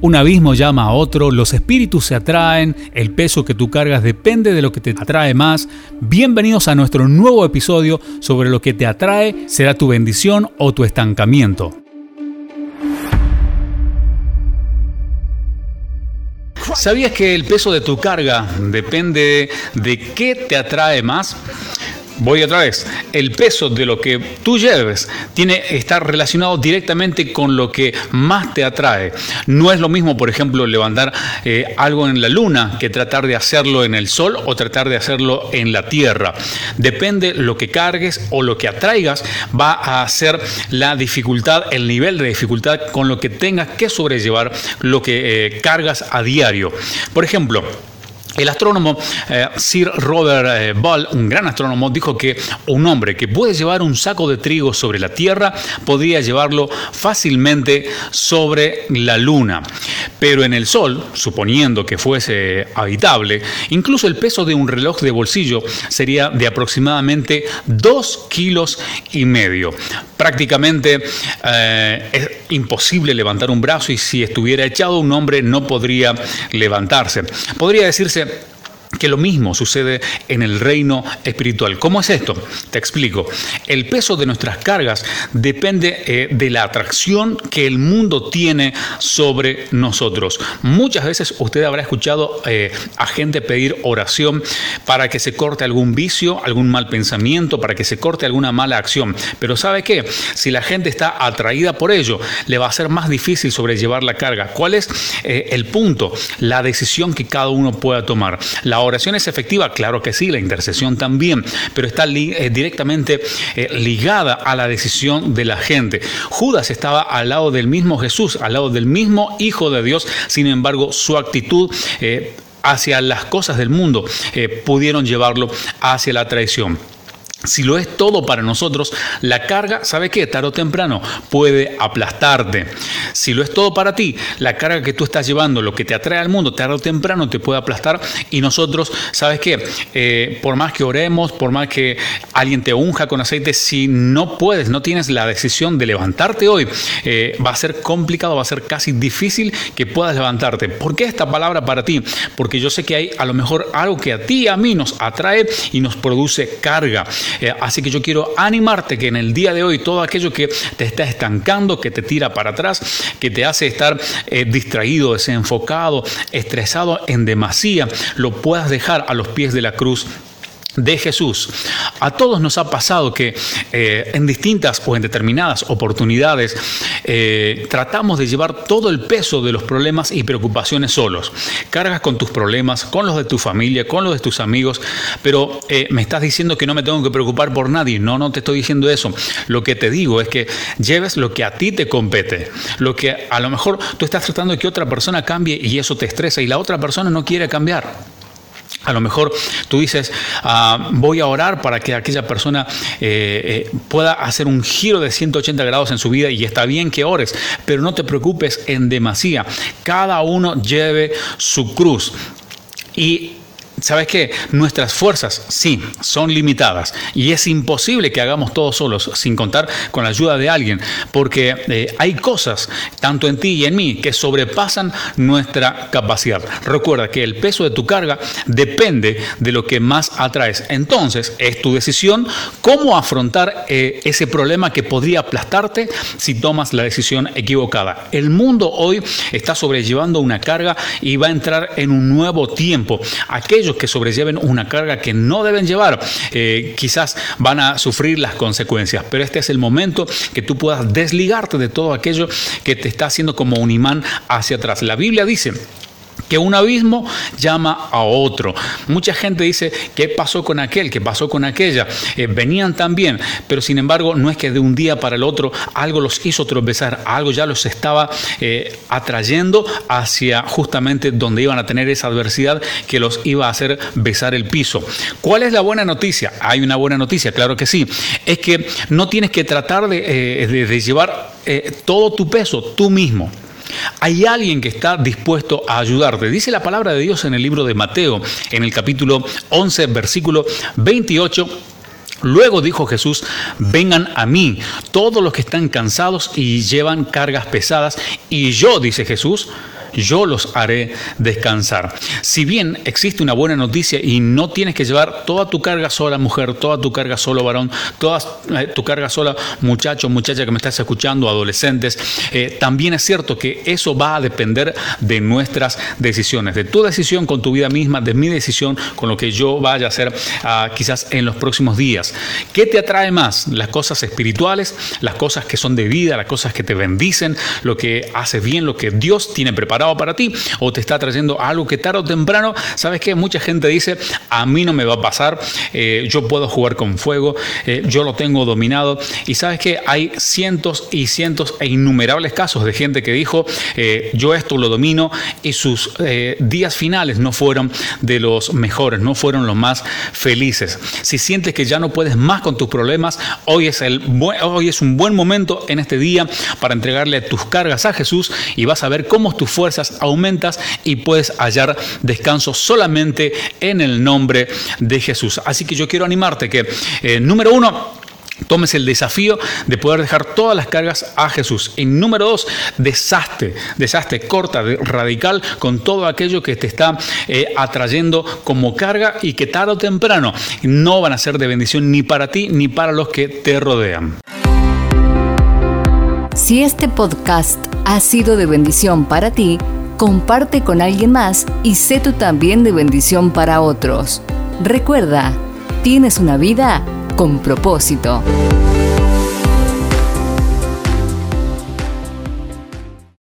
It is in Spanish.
Un abismo llama a otro, los espíritus se atraen, el peso que tú cargas depende de lo que te atrae más. Bienvenidos a nuestro nuevo episodio sobre lo que te atrae será tu bendición o tu estancamiento. ¿Sabías que el peso de tu carga depende de qué te atrae más? Voy otra vez. El peso de lo que tú lleves tiene estar relacionado directamente con lo que más te atrae. No es lo mismo, por ejemplo, levantar eh, algo en la luna que tratar de hacerlo en el sol o tratar de hacerlo en la tierra. Depende lo que cargues o lo que atraigas va a hacer la dificultad, el nivel de dificultad con lo que tengas que sobrellevar lo que eh, cargas a diario. Por ejemplo, el astrónomo eh, Sir Robert eh, Ball, un gran astrónomo, dijo que un hombre que puede llevar un saco de trigo sobre la Tierra podría llevarlo fácilmente sobre la Luna. Pero en el Sol, suponiendo que fuese habitable, incluso el peso de un reloj de bolsillo sería de aproximadamente 2 kilos y medio. Prácticamente eh, es imposible levantar un brazo y si estuviera echado un hombre no podría levantarse. Podría decirse que lo mismo sucede en el reino espiritual. ¿Cómo es esto? Te explico. El peso de nuestras cargas depende eh, de la atracción que el mundo tiene sobre nosotros. Muchas veces usted habrá escuchado eh, a gente pedir oración para que se corte algún vicio, algún mal pensamiento, para que se corte alguna mala acción. Pero ¿sabe qué? Si la gente está atraída por ello, le va a ser más difícil sobrellevar la carga. ¿Cuál es eh, el punto? La decisión que cada uno pueda tomar. La ¿La oración es efectiva? Claro que sí, la intercesión también, pero está eh, directamente eh, ligada a la decisión de la gente. Judas estaba al lado del mismo Jesús, al lado del mismo Hijo de Dios, sin embargo su actitud... Eh, hacia las cosas del mundo pudieron llevarlo hacia la traición. Si lo es todo para nosotros, la carga, ¿sabe qué? Tarde o temprano puede aplastarte. Si lo es todo para ti, la carga que tú estás llevando, lo que te atrae al mundo, tarde o temprano te puede aplastar. Y nosotros, ¿sabes qué? Eh, por más que oremos, por más que alguien te unja con aceite, si no puedes, no tienes la decisión de levantarte hoy, eh, va a ser complicado, va a ser casi difícil que puedas levantarte. ¿Por qué esta palabra para ti? Porque yo sé que hay a lo mejor algo que a ti y a mí nos atrae y nos produce carga. Eh, así que yo quiero animarte que en el día de hoy todo aquello que te está estancando, que te tira para atrás, que te hace estar eh, distraído, desenfocado, estresado en demasía, lo puedas dejar a los pies de la cruz de Jesús. A todos nos ha pasado que eh, en distintas o en determinadas oportunidades eh, tratamos de llevar todo el peso de los problemas y preocupaciones solos. Cargas con tus problemas, con los de tu familia, con los de tus amigos, pero eh, me estás diciendo que no me tengo que preocupar por nadie. No, no te estoy diciendo eso. Lo que te digo es que lleves lo que a ti te compete, lo que a lo mejor tú estás tratando de que otra persona cambie y eso te estresa y la otra persona no quiere cambiar. A lo mejor tú dices, ah, voy a orar para que aquella persona eh, eh, pueda hacer un giro de 180 grados en su vida y está bien que ores, pero no te preocupes en demasía. Cada uno lleve su cruz. Y ¿Sabes qué? Nuestras fuerzas, sí, son limitadas y es imposible que hagamos todo solos sin contar con la ayuda de alguien, porque eh, hay cosas, tanto en ti y en mí, que sobrepasan nuestra capacidad. Recuerda que el peso de tu carga depende de lo que más atraes. Entonces, es tu decisión cómo afrontar eh, ese problema que podría aplastarte si tomas la decisión equivocada. El mundo hoy está sobrellevando una carga y va a entrar en un nuevo tiempo. Aquellos que sobrelleven una carga que no deben llevar, eh, quizás van a sufrir las consecuencias, pero este es el momento que tú puedas desligarte de todo aquello que te está haciendo como un imán hacia atrás. La Biblia dice que un abismo llama a otro. Mucha gente dice, ¿qué pasó con aquel? ¿Qué pasó con aquella? Eh, venían también, pero sin embargo no es que de un día para el otro algo los hizo tropezar, algo ya los estaba eh, atrayendo hacia justamente donde iban a tener esa adversidad que los iba a hacer besar el piso. ¿Cuál es la buena noticia? Hay una buena noticia, claro que sí. Es que no tienes que tratar de, eh, llevar todo tu peso tú mismo. Hay alguien que está dispuesto a ayudarte. Dice la palabra de Dios en el libro de Mateo, en el capítulo 11, versículo 28. Luego dijo Jesús, vengan a mí todos los que están cansados y llevan cargas pesadas, y yo, dice Jesús, yo los haré descansar. Si bien existe una buena noticia y no tienes que llevar toda tu carga sola, mujer, toda tu carga solo, varón, toda eh, tu carga sola, muchacho, muchacha que me estás escuchando, adolescentes, eh, también es cierto que eso va a depender de nuestras decisiones, de tu decisión con tu vida misma, de mi decisión con lo que yo vaya a hacer ah, quizás en los próximos días. ¿Qué te atrae más? Las cosas espirituales, las cosas que son de vida, las cosas que te bendicen, lo que hace bien, lo que Dios tiene preparado para ti o te está trayendo algo que tarde o temprano, sabes que mucha gente dice, a mí no me va a pasar, eh, yo puedo jugar con fuego, eh, yo lo tengo dominado y sabes que hay cientos y cientos e innumerables casos de gente que dijo, eh, yo esto lo domino y sus días finales no fueron de los mejores, no fueron los más felices. Si sientes que ya no puedes más con tus problemas, hoy es, el hoy es un buen momento en este día para entregarle tus cargas a Jesús y vas a ver cómo tus aumentas y puedes hallar descanso solamente en el nombre de Jesús. Así que yo quiero animarte que, eh, número uno, Tomes el desafío de poder dejar todas las cargas a Jesús. Y número dos, desastre, desastre, corta, radical con todo aquello que te está eh, atrayendo como carga y que tarde o temprano no van a ser de bendición ni para ti ni para los que te rodean. Si este podcast ha sido de bendición para ti, comparte con alguien más y sé tú también de bendición para otros. Recuerda, tienes una vida con propósito.